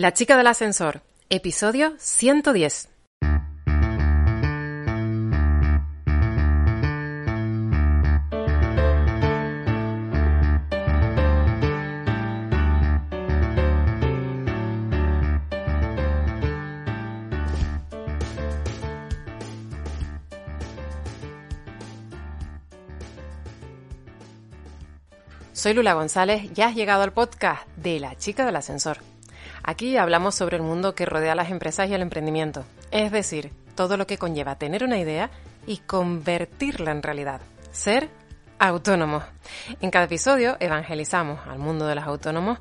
La chica del ascensor, episodio 110. Soy Lula González y has llegado al podcast de La chica del ascensor. Aquí hablamos sobre el mundo que rodea a las empresas y el emprendimiento, es decir, todo lo que conlleva tener una idea y convertirla en realidad, ser autónomo. En cada episodio evangelizamos al mundo de los autónomos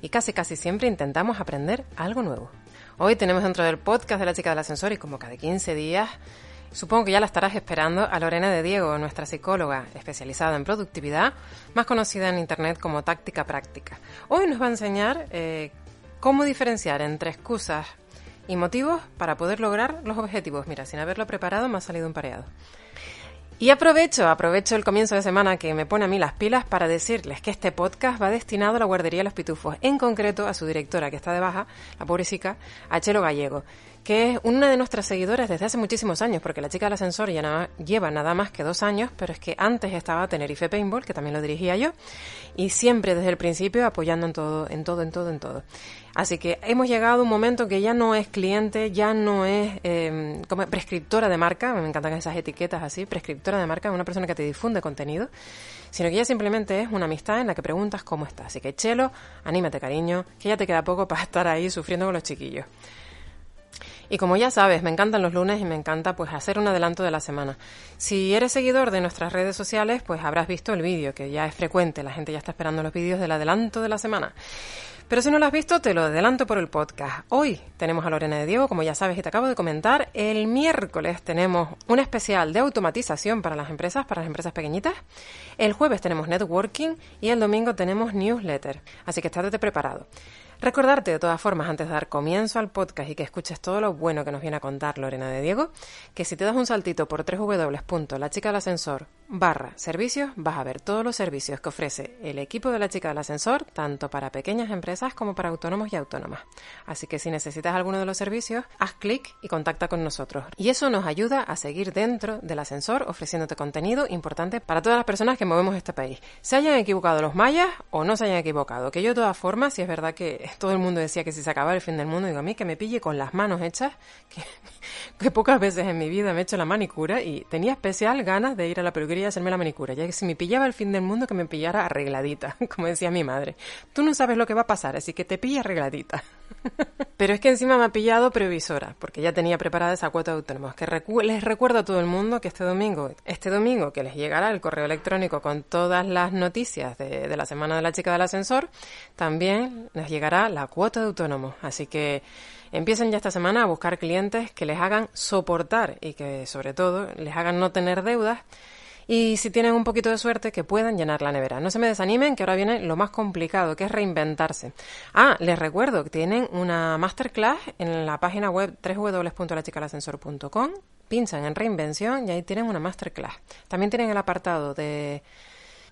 y casi casi siempre intentamos aprender algo nuevo. Hoy tenemos dentro del podcast de la chica del ascensor y como cada 15 días Supongo que ya la estarás esperando a Lorena de Diego, nuestra psicóloga especializada en productividad, más conocida en Internet como táctica práctica. Hoy nos va a enseñar eh, cómo diferenciar entre excusas y motivos para poder lograr los objetivos. Mira, sin haberlo preparado me ha salido un pareado. Y aprovecho, aprovecho el comienzo de semana que me pone a mí las pilas para decirles que este podcast va destinado a la guardería de los pitufos, en concreto a su directora que está de baja, la pobrecita, a Chelo Gallego, que es una de nuestras seguidoras desde hace muchísimos años, porque la chica del ascensor ya lleva nada más que dos años, pero es que antes estaba Tenerife Paintball, que también lo dirigía yo, y siempre desde el principio apoyando en todo, en todo, en todo, en todo. Así que hemos llegado a un momento que ya no es cliente, ya no es eh, como prescriptora de marca, me encantan esas etiquetas así, prescriptora de marca, una persona que te difunde contenido, sino que ya simplemente es una amistad en la que preguntas cómo estás. Así que Chelo, anímate cariño, que ya te queda poco para estar ahí sufriendo con los chiquillos. Y como ya sabes, me encantan los lunes y me encanta pues hacer un adelanto de la semana. Si eres seguidor de nuestras redes sociales, pues habrás visto el vídeo, que ya es frecuente, la gente ya está esperando los vídeos del adelanto de la semana. Pero si no lo has visto, te lo adelanto por el podcast. Hoy tenemos a Lorena de Diego, como ya sabes y te acabo de comentar. El miércoles tenemos un especial de automatización para las empresas, para las empresas pequeñitas. El jueves tenemos networking y el domingo tenemos newsletter. Así que estate preparado. Recordarte de todas formas, antes de dar comienzo al podcast y que escuches todo lo bueno que nos viene a contar Lorena de Diego, que si te das un saltito por www.lachicadelascensor barra servicios, vas a ver todos los servicios que ofrece el equipo de la chica del ascensor, tanto para pequeñas empresas como para autónomos y autónomas. Así que si necesitas alguno de los servicios, haz clic y contacta con nosotros. Y eso nos ayuda a seguir dentro del ascensor ofreciéndote contenido importante para todas las personas que movemos este país. Se hayan equivocado los mayas o no se hayan equivocado, que yo de todas formas, si es verdad que todo el mundo decía que si se acababa el fin del mundo, digo a mí que me pille con las manos hechas, que, pocas veces en mi vida me he hecho la manicura y tenía especial ganas de ir a la peluquería y hacerme la manicura, ya que si me pillaba el fin del mundo que me pillara arregladita, como decía mi madre. Tú no sabes lo que va a pasar, así que te pilla arregladita. Pero es que encima me ha pillado previsora, porque ya tenía preparada esa cuota de autónomos. Que les recuerdo a todo el mundo que este domingo, este domingo que les llegará el correo electrónico con todas las noticias de, de la semana de la chica del ascensor, también les llegará la cuota de autónomos. Así que empiecen ya esta semana a buscar clientes que les hagan soportar y que sobre todo les hagan no tener deudas y si tienen un poquito de suerte que puedan llenar la nevera. No se me desanimen que ahora viene lo más complicado, que es reinventarse. Ah, les recuerdo que tienen una masterclass en la página web www.lachicalascensor.com, pinchan en reinvención y ahí tienen una masterclass. También tienen el apartado de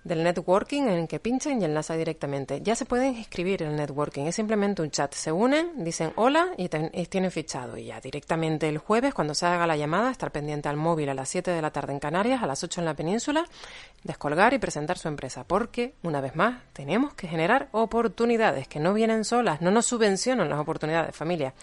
del networking en el que pinchen y enlaza directamente. Ya se pueden inscribir en el networking, es simplemente un chat. Se unen, dicen hola y, tienen fichado. Y ya directamente el jueves, cuando se haga la llamada, estar pendiente al móvil a las 7 de la tarde en Canarias, a las 8 en la península, descolgar y presentar su empresa. Porque, una vez más, tenemos que generar oportunidades que no vienen solas, no nos subvencionan las oportunidades, familia.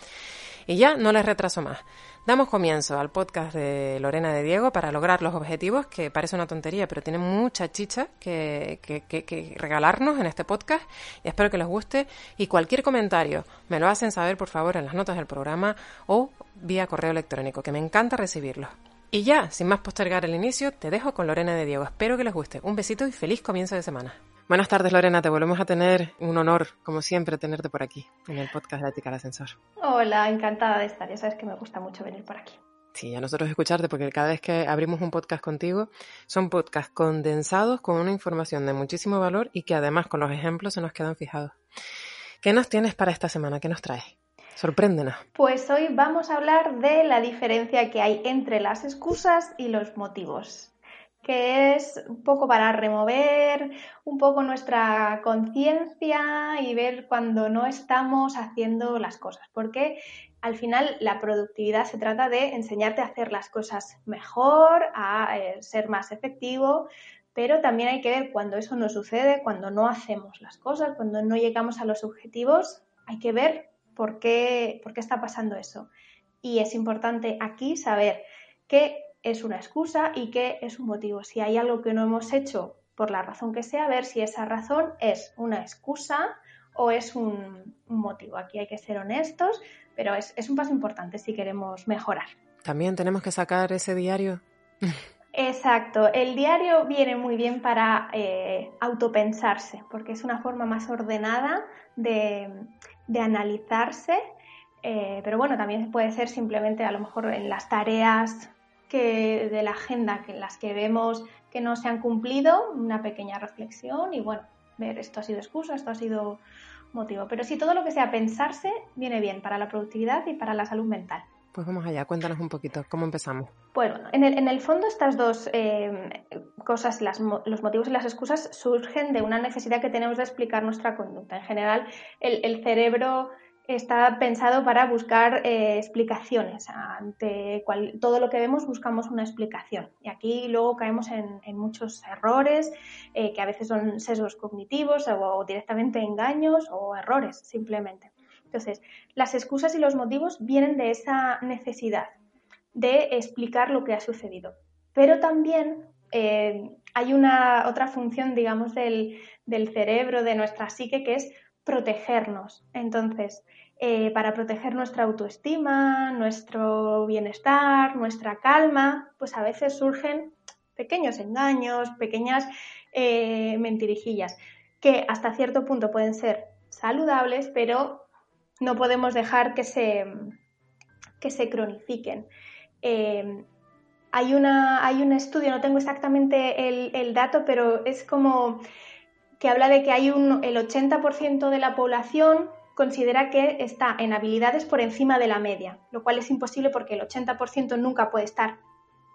Y ya no les retraso más. Damos comienzo al podcast de Lorena de Diego para lograr los objetivos, que parece una tontería, pero tiene mucha chicha que, que, regalarnos en este podcast. Y espero que les guste. Y cualquier comentario me lo hacen saber, por favor, en las notas del programa o vía correo electrónico, que me encanta recibirlos. Y ya, sin más postergar el inicio, te dejo con Lorena de Diego. Espero que les guste. Un besito y feliz comienzo de semana. Buenas tardes, Lorena. Te volvemos a tener un honor, como siempre, tenerte por aquí, en el podcast de Ética del Ascensor. Hola, encantada de estar. Ya sabes que me gusta mucho venir por aquí. Sí, a nosotros escucharte, porque cada vez que abrimos un podcast contigo, son podcasts condensados con una información de muchísimo valor y que además con los ejemplos se nos quedan fijados. ¿Qué nos tienes para esta semana? ¿Qué nos traes? Sorpréndenos. Pues hoy vamos a hablar de la diferencia que hay entre las excusas y los motivos que es un poco para remover un poco nuestra conciencia y ver cuando no estamos haciendo las cosas, porque al final la productividad se trata de enseñarte a hacer las cosas mejor, a eh, ser más efectivo, pero también hay que ver cuando eso no sucede, cuando no hacemos las cosas, cuando no llegamos a los objetivos, hay que ver por qué, por qué está pasando eso. Y es importante aquí saber que es una excusa y qué es un motivo. Si hay algo que no hemos hecho por la razón que sea, ver si esa razón es una excusa o es un, motivo. Aquí hay que ser honestos, pero es, un paso importante si queremos mejorar. También tenemos que sacar ese diario. Exacto, el diario viene muy bien para eh, autopensarse, porque es una forma más ordenada de, analizarse, eh, pero bueno, también puede ser simplemente a lo mejor en las tareas que de la agenda que las que vemos que no se han cumplido, una pequeña reflexión y bueno, ver esto ha sido excusa, esto ha sido motivo. Pero sí, todo lo que sea pensarse viene bien para la productividad y para la salud mental. Pues vamos allá, cuéntanos un poquito, ¿cómo empezamos? Pues bueno, en el, en el fondo estas dos eh, cosas, las, los motivos y las excusas, surgen de una necesidad que tenemos de explicar nuestra conducta. En general, el, el cerebro está pensado para buscar eh, explicaciones. Ante todo lo que vemos buscamos una explicación. Y aquí luego caemos en, muchos errores, eh, que a veces son sesgos cognitivos o, directamente engaños o errores simplemente. Entonces, las excusas y los motivos vienen de esa necesidad de explicar lo que ha sucedido. Pero también eh, hay una otra función, digamos, del, del cerebro, de nuestra psique, que es protegernos. Entonces, eh, para proteger nuestra autoestima, nuestro bienestar, nuestra calma, pues a veces surgen pequeños engaños, pequeñas eh, mentirijillas, que hasta cierto punto pueden ser saludables, pero no podemos dejar que se, que se cronifiquen. Eh, hay, una, hay, un estudio, no tengo exactamente el, el dato, pero es como que habla de que hay un, el 80% de la población considera que está en habilidades por encima de la media, lo cual es imposible porque el 80% nunca puede estar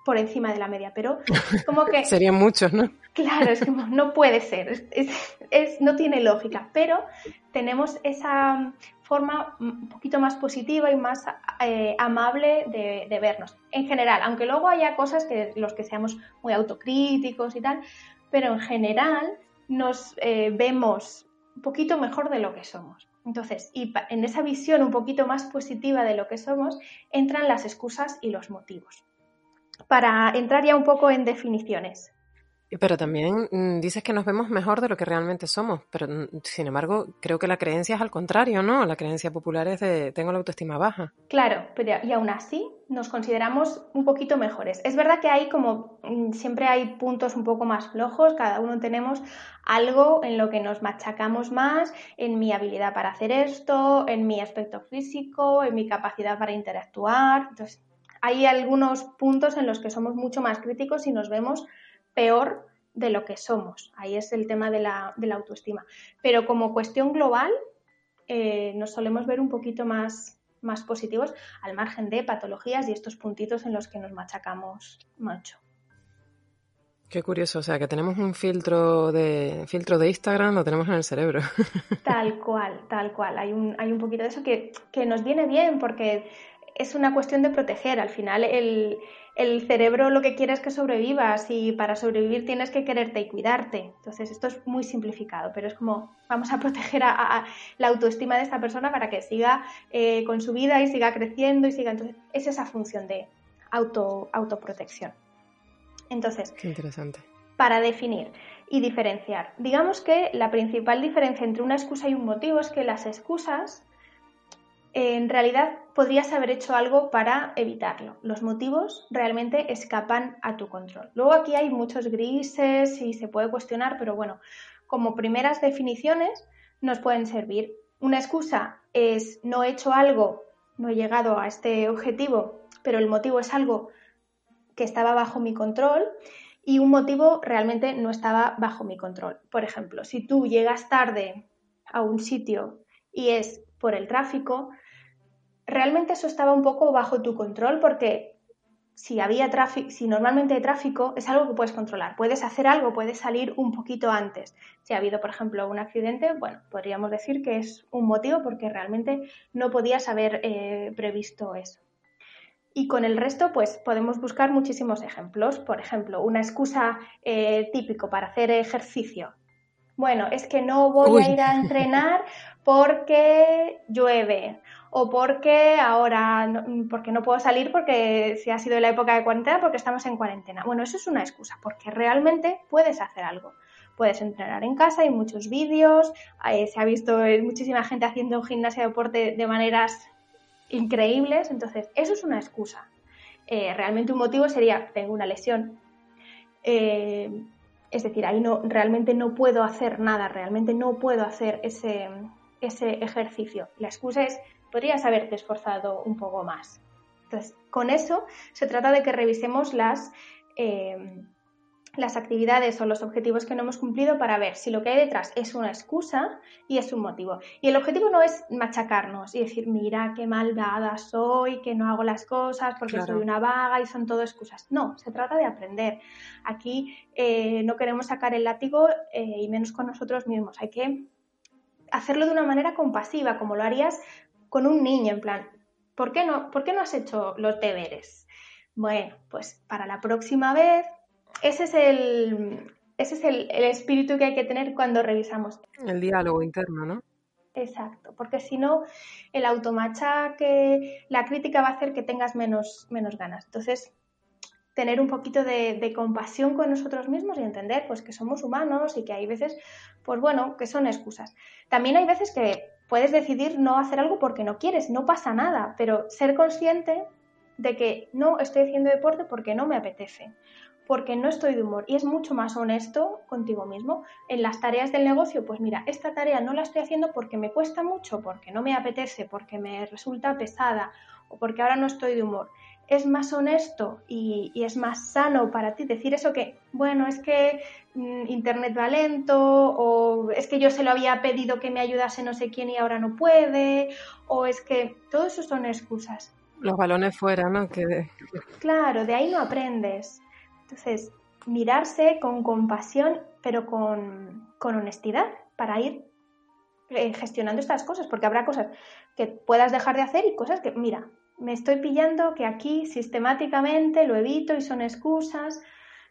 por encima de la media, pero como que... Serían muchos, ¿no? Claro, es como, no puede ser, es, no tiene lógica, pero tenemos esa forma un poquito más positiva y más eh, amable de, vernos. En general, aunque luego haya cosas que los que seamos muy autocríticos y tal, pero en general nos eh, vemos un poquito mejor de lo que somos. Entonces, y en esa visión un poquito más positiva de lo que somos, entran las excusas y los motivos. Para entrar ya un poco en definiciones. Pero también mm, dices que nos vemos mejor de lo que realmente somos, pero mm, sin embargo creo que la creencia es al contrario, ¿no? La creencia popular es de tengo la autoestima baja. Claro, pero y aún así nos consideramos un poquito mejores. Es verdad que hay como mm, siempre hay puntos un poco más flojos, cada uno tenemos algo en lo que nos machacamos más, en mi habilidad para hacer esto, en mi aspecto físico, en mi capacidad para interactuar. Entonces, hay algunos puntos en los que somos mucho más críticos y nos vemos peor de lo que somos. Ahí es el tema de la, autoestima. Pero como cuestión global, eh, nos solemos ver un poquito más, más positivos al margen de patologías y estos puntitos en los que nos machacamos mucho. Qué curioso, o sea, que tenemos un filtro de filtro de Instagram, lo tenemos en el cerebro. Tal cual, tal cual. Hay un, hay un poquito de eso que, que nos viene bien porque es una cuestión de proteger. Al final, el, el cerebro lo que quiere es que sobrevivas y para sobrevivir tienes que quererte y cuidarte. Entonces, esto es muy simplificado, pero es como vamos a proteger a, la autoestima de esta persona para que siga eh, con su vida y siga creciendo y siga. Entonces, es esa función de auto, autoprotección. Entonces, Qué interesante. Para definir y diferenciar, digamos que la principal diferencia entre una excusa y un motivo es que las excusas en realidad podrías haber hecho algo para evitarlo. Los motivos realmente escapan a tu control. Luego aquí hay muchos grises y se puede cuestionar, pero bueno, como primeras definiciones nos pueden servir. Una excusa es no he hecho algo, no he llegado a este objetivo, pero el motivo es algo que estaba bajo mi control y un motivo realmente no estaba bajo mi control. Por ejemplo, si tú llegas tarde a un sitio y es por el tráfico, realmente eso estaba un poco bajo tu control porque si había tráfico, si normalmente hay tráfico, es algo que puedes controlar. Puedes hacer algo, puedes salir un poquito antes. Si ha habido, por ejemplo, un accidente, bueno, podríamos decir que es un motivo porque realmente no podías haber eh, previsto eso. Y con el resto, pues podemos buscar muchísimos ejemplos. Por ejemplo, una excusa eh, típico para hacer ejercicio. Bueno, es que no voy a ir a entrenar porque llueve o porque ahora no, porque no puedo salir porque si ha sido la época de cuarentena porque estamos en cuarentena. Bueno, eso es una excusa porque realmente puedes hacer algo. Puedes entrenar en casa, hay muchos vídeos, eh, se ha visto muchísima gente haciendo gimnasia de deporte de maneras increíbles, entonces eso es una excusa. Eh, realmente un motivo sería, tengo una lesión, eh, es decir, ahí no, realmente no puedo hacer nada, realmente no puedo hacer ese, ese ejercicio. La excusa es, podrías haberte esforzado un poco más. Entonces, con eso se trata de que revisemos las, eh, las actividades o los objetivos que no hemos cumplido para ver si lo que hay detrás es una excusa y es un motivo. Y el objetivo no es machacarnos y decir, mira qué malvada soy, que no hago las cosas porque soy una vaga y son todo excusas. No, se trata de aprender. Aquí eh, no queremos sacar el látigo eh, y menos con nosotros mismos. Hay que hacerlo de una manera compasiva, como lo harías con un niño, en plan, ¿por qué no, ¿por qué no has hecho los deberes? Bueno, pues para la próxima vez, ese es el, ese es el, espíritu que hay que tener cuando revisamos. El diálogo interno, ¿no? Exacto, porque si no, el automachaque, la crítica va a hacer que tengas menos, menos ganas. Entonces, tener un poquito de, compasión con nosotros mismos y entender pues que somos humanos y que hay veces, pues bueno, que son excusas. También hay veces que puedes decidir no hacer algo porque no quieres, no pasa nada, pero ser consciente de que no estoy haciendo deporte porque no me apetece, porque no estoy de humor y es mucho más honesto contigo mismo. En las tareas del negocio, pues mira, esta tarea no la estoy haciendo porque me cuesta mucho, porque no me apetece, porque me resulta pesada o porque ahora no estoy de humor es más honesto y, es más sano para ti decir eso que, bueno, es que mm, Internet va lento, o es que yo se lo había pedido que me ayudase no sé quién y ahora no puede, o es que todo eso son excusas. Los balones fuera, ¿no? Que... Claro, de ahí no aprendes. Entonces, mirarse con compasión, pero con, con honestidad, para ir eh, gestionando estas cosas, porque habrá cosas que puedas dejar de hacer y cosas que, mira, me estoy pillando que aquí sistemáticamente lo evito y son excusas,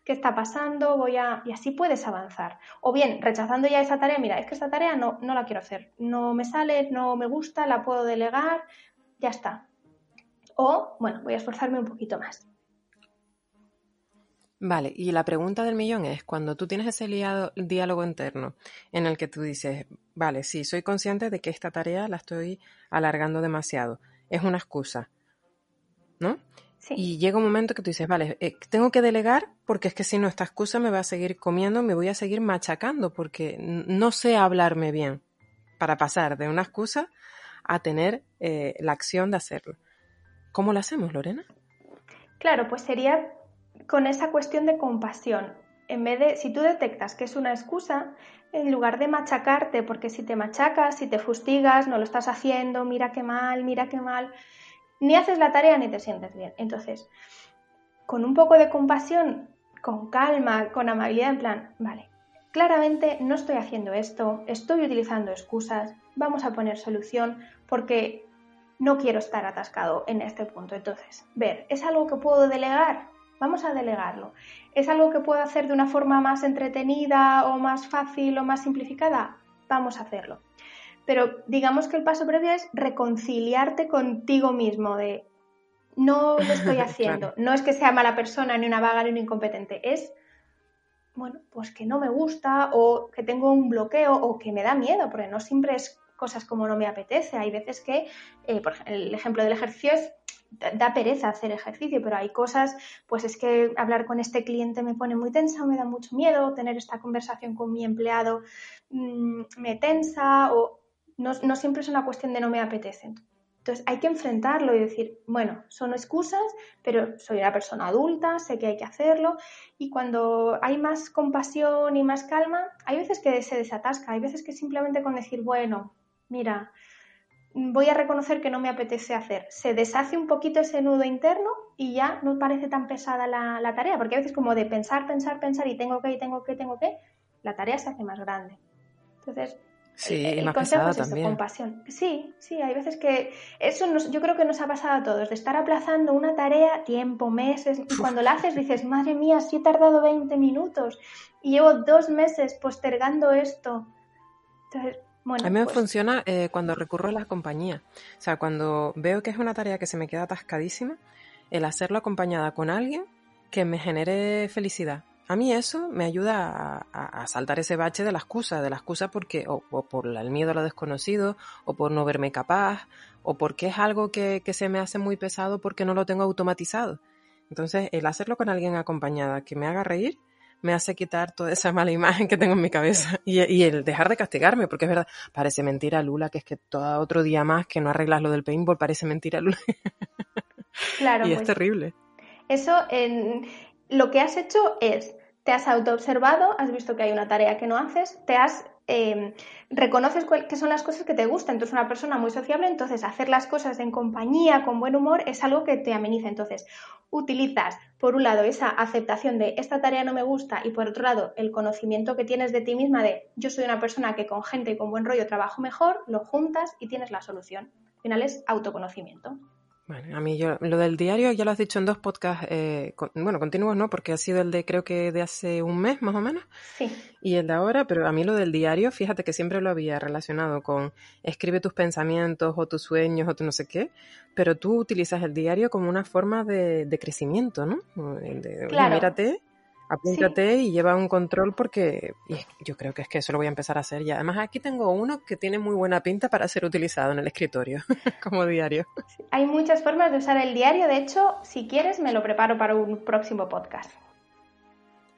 ¿qué está pasando? Voy a... y así puedes avanzar. O bien, rechazando ya esa tarea, mira, es que esta tarea no, no la quiero hacer, no me sale, no me gusta, la puedo delegar, ya está. O, bueno, voy a esforzarme un poquito más. Vale, y la pregunta del millón es, cuando tú tienes ese diálogo interno en el que tú dices, vale, sí, soy consciente de que esta tarea la estoy alargando demasiado, es una excusa, ¿no? Y llega un momento que tú dices, vale, eh, tengo que delegar porque es que si no, esta excusa me va a seguir comiendo, me voy a seguir machacando porque no sé hablarme bien para pasar de una excusa a tener eh, la acción de hacerlo. ¿Cómo lo hacemos, Lorena? Claro, pues sería con esa cuestión de compasión. En vez de, si tú detectas que es una excusa, en lugar de machacarte, porque si te machacas, si te fustigas, no lo estás haciendo, mira qué mal, mira qué mal, ni haces la tarea ni te sientes bien. Entonces, con un poco de compasión, con calma, con amabilidad, en plan, vale, claramente no estoy haciendo esto, estoy utilizando excusas, vamos a poner solución porque no quiero estar atascado en este punto. Entonces, ver, ¿es algo que puedo delegar? Vamos a delegarlo. ¿Es algo que puedo hacer de una forma más entretenida o más fácil o más simplificada? Vamos a hacerlo. Pero digamos que el paso previo es reconciliarte contigo mismo de no lo estoy haciendo. No es que sea mala persona, ni una vaga, ni un incompetente. Es, bueno, pues que no me gusta o que tengo un bloqueo o que me da miedo, porque no siempre es cosas como no me apetece. Hay veces que, eh, por ejemplo, el ejemplo del ejercicio es da pereza hacer ejercicio, pero hay cosas, pues es que hablar con este cliente me pone muy tensa, me da mucho miedo, tener esta conversación con mi empleado mmm, me tensa o no, no siempre es una cuestión de no me apetece. Entonces hay que enfrentarlo y decir, bueno, son excusas, pero soy una persona adulta, sé que hay que hacerlo y cuando hay más compasión y más calma, hay veces que se desatasca, hay veces que simplemente con decir, bueno, mira, voy a reconocer que no me apetece hacer. Se deshace un poquito ese nudo interno y ya no parece tan pesada la, la tarea, porque a veces como de pensar, pensar, pensar y tengo que, y tengo que, tengo que, la tarea se hace más grande. Entonces, Sí, el, más consejo es eso, compasión. Sí, sí, hay veces que eso nos, yo creo que nos ha pasado a todos, de estar aplazando una tarea tiempo, meses, y cuando la haces dices, madre mía, sí he tardado 20 minutos y llevo dos meses postergando esto. Entonces, bueno, a mí me pues... funciona eh, cuando recurro a la compañía. O sea, cuando veo que es una tarea que se me queda atascadísima, el hacerlo acompañada con alguien que me genere felicidad. A mí eso me ayuda a, a, saltar ese bache de la excusa, de la excusa porque o, o, por el miedo a lo desconocido, o por no verme capaz, o porque es algo que, que, se me hace muy pesado porque no lo tengo automatizado. Entonces, el hacerlo con alguien acompañada que me haga reír, me hace quitar toda esa mala imagen que tengo en mi cabeza y, y el dejar de castigarme, porque es verdad, parece mentira, Lula, que es que todo otro día más que no arreglas lo del paintball, parece mentira, Lula. Claro. y pues, es terrible. Eso en, lo que has hecho es, te has autoobservado, has visto que hay una tarea que no haces, te has eh, reconoces qué son las cosas que te gustan. Entonces, una persona muy sociable, entonces hacer las cosas en compañía, con buen humor, es algo que te ameniza. Entonces, utilizas, por un lado, esa aceptación de esta tarea no me gusta y por otro lado, el conocimiento que tienes de ti misma de yo soy una persona que con gente y con buen rollo trabajo mejor, lo juntas y tienes la solución. Al final es autoconocimiento. Bueno, a mí yo, lo del diario ya lo has dicho en dos podcasts, eh, con, bueno, continuos no, porque ha sido el de creo que de hace un mes más o menos. Sí. Y el de ahora, pero a mí lo del diario, fíjate que siempre lo había relacionado con escribe tus pensamientos o tus sueños o tu no sé qué, pero tú utilizas el diario como una forma de, de crecimiento, ¿no? De, claro. mírate, apúntate sí. y lleva un control porque yo creo que es que eso lo voy a empezar a hacer ya. Además, aquí tengo uno que tiene muy buena pinta para ser utilizado en el escritorio como diario. Hay muchas formas de usar el diario. De hecho, si quieres, me lo preparo para un próximo podcast.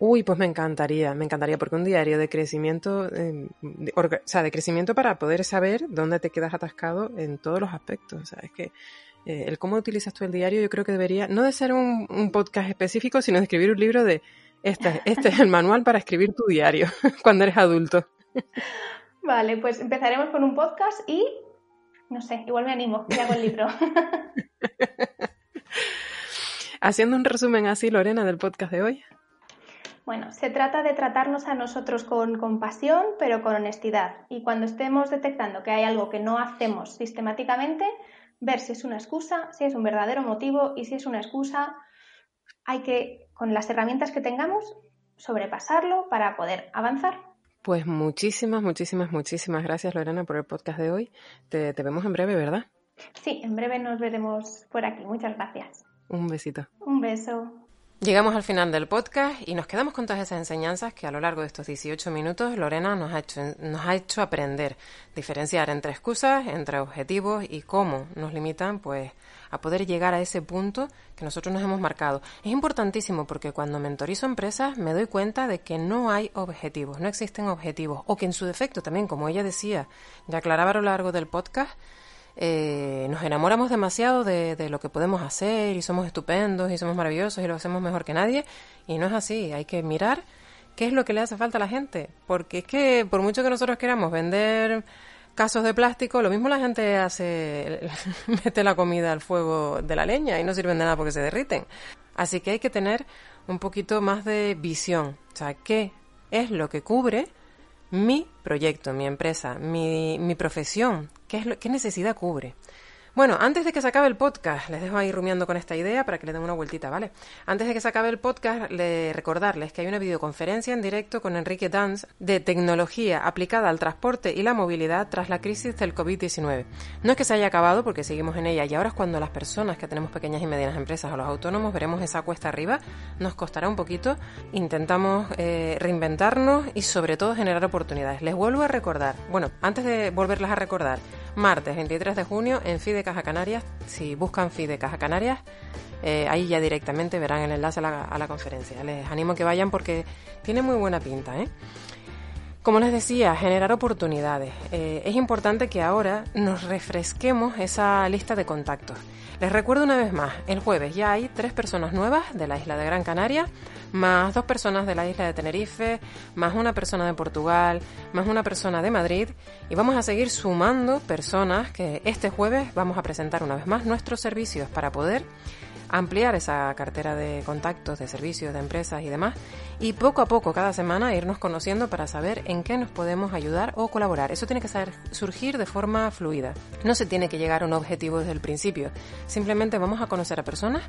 Uy, pues me encantaría, me encantaría, porque un diario de crecimiento, eh, de, o sea, de crecimiento para poder saber dónde te quedas atascado en todos los aspectos. O sea, es que eh, el cómo utilizas tú el diario, yo creo que debería, no de ser un, un podcast específico, sino de escribir un libro de este, este es el manual para escribir tu diario cuando eres adulto. Vale, pues empezaremos con un podcast y no sé, igual me animo y hago el libro. Haciendo un resumen así, Lorena, del podcast de hoy. Bueno, se trata de tratarnos a nosotros con compasión, pero con honestidad. Y cuando estemos detectando que hay algo que no hacemos sistemáticamente, ver si es una excusa, si es un verdadero motivo y si es una excusa, hay que, con las herramientas que tengamos, sobrepasarlo para poder avanzar. Pues muchísimas, muchísimas, muchísimas gracias, Lorena, por el podcast de hoy. Te, te vemos en breve, ¿verdad? Sí, en breve nos veremos por aquí. Muchas gracias. Un besito. Un beso. Llegamos al final del podcast y nos quedamos con todas esas enseñanzas que a lo largo de estos 18 minutos Lorena nos ha hecho, nos ha hecho aprender, diferenciar entre excusas, entre objetivos y cómo nos limitan pues a poder llegar a ese punto que nosotros nos hemos marcado. Es importantísimo porque cuando mentorizo empresas me doy cuenta de que no hay objetivos, no existen objetivos o que en su defecto también, como ella decía, ya aclaraba a lo largo del podcast, eh, nos enamoramos demasiado de, lo que podemos hacer y somos estupendos y somos maravillosos y lo hacemos mejor que nadie. Y no es así, hay que mirar qué es lo que le hace falta a la gente, porque es que por mucho que nosotros queramos vender casos de plástico, lo mismo la gente hace, mete la comida al fuego de la leña y no sirven de nada porque se derriten. Así que hay que tener un poquito más de visión, o sea, qué es lo que cubre mi proyecto, mi empresa, mi, mi profesión, ¿qué, es lo, qué necesidad cubre. Bueno, antes de que se acabe el podcast, les dejo ahí rumiando con esta idea para que le den una vueltita, ¿vale? Antes de que se acabe el podcast, le recordarles que hay una videoconferencia en directo con Enrique Danz de tecnología aplicada al transporte y la movilidad tras la crisis del COVID-19. No es que se haya acabado porque seguimos en ella y ahora es cuando las personas que tenemos pequeñas y medianas empresas o los autónomos veremos esa cuesta arriba, nos costará un poquito, intentamos eh, reinventarnos y sobre todo generar oportunidades. Les vuelvo a recordar, bueno, antes de volverlas a recordar, martes 23 de junio en FIDE Caja Canarias. Si buscan FIDE Caja Canarias, eh, ahí ya directamente verán el enlace a la, a la conferencia. Les animo a que vayan porque tiene muy buena pinta. ¿eh? Como les decía, generar oportunidades. Eh, es importante que ahora nos refresquemos esa lista de contactos. Les recuerdo una vez más, el jueves ya hay tres personas nuevas de la isla de Gran Canaria, más dos personas de la isla de Tenerife, más una persona de Portugal, más una persona de Madrid y vamos a seguir sumando personas que este jueves vamos a presentar una vez más nuestros servicios para poder ampliar esa cartera de contactos, de servicios, de empresas y demás, y poco a poco, cada semana, irnos conociendo para saber en qué nos podemos ayudar o colaborar. Eso tiene que saber surgir de forma fluida. No se tiene que llegar a un objetivo desde el principio. Simplemente vamos a conocer a personas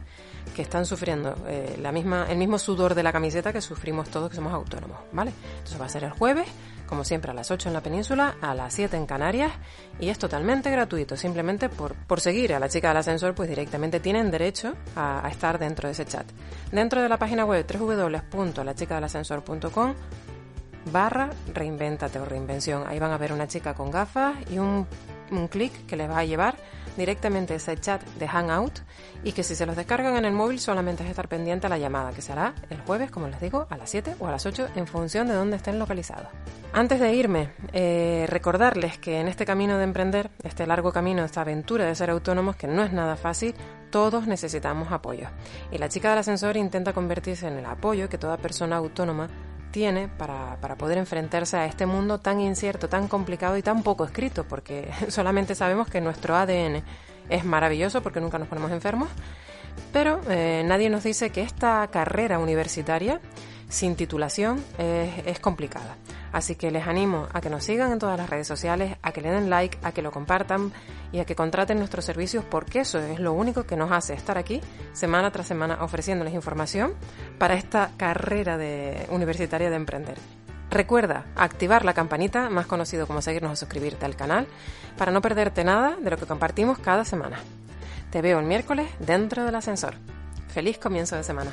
que están sufriendo eh, la misma, el mismo sudor de la camiseta que sufrimos todos que somos autónomos, ¿vale? Entonces va a ser el jueves como siempre a las 8 en la península, a las 7 en Canarias y es totalmente gratuito. Simplemente por, por seguir a la chica del ascensor, pues directamente tienen derecho a, estar dentro de ese chat. Dentro de la página web www.lachicadelascensor.com barra reinventate o reinvención. Ahí van a ver una chica con gafas y un, un clic que les va a llevar directamente ese chat de Hangout y que si se los descargan en el móvil solamente es estar pendiente a la llamada que será el jueves, como les digo, a las 7 o a las 8 en función de dónde estén localizados. Antes de irme, eh, recordarles que en este camino de emprender, este largo camino, esta aventura de ser autónomos, que no es nada fácil, todos necesitamos apoyo. Y la chica del ascensor intenta convertirse en el apoyo que toda persona autónoma tiene para, para, poder enfrentarse a este mundo tan incierto, tan complicado y tan poco escrito, porque solamente sabemos que nuestro ADN es maravilloso porque nunca nos ponemos enfermos, pero eh, nadie nos dice que esta carrera universitaria sin titulación es, es complicada. Así que les animo a que nos sigan en todas las redes sociales, a que le den like, a que lo compartan y a que contraten nuestros servicios porque eso es lo único que nos hace estar aquí semana tras semana ofreciéndoles información para esta carrera de, universitaria de emprender. Recuerda activar la campanita, más conocido como seguirnos o suscribirte al canal, para no perderte nada de lo que compartimos cada semana. Te veo el miércoles dentro del ascensor. Feliz comienzo de semana.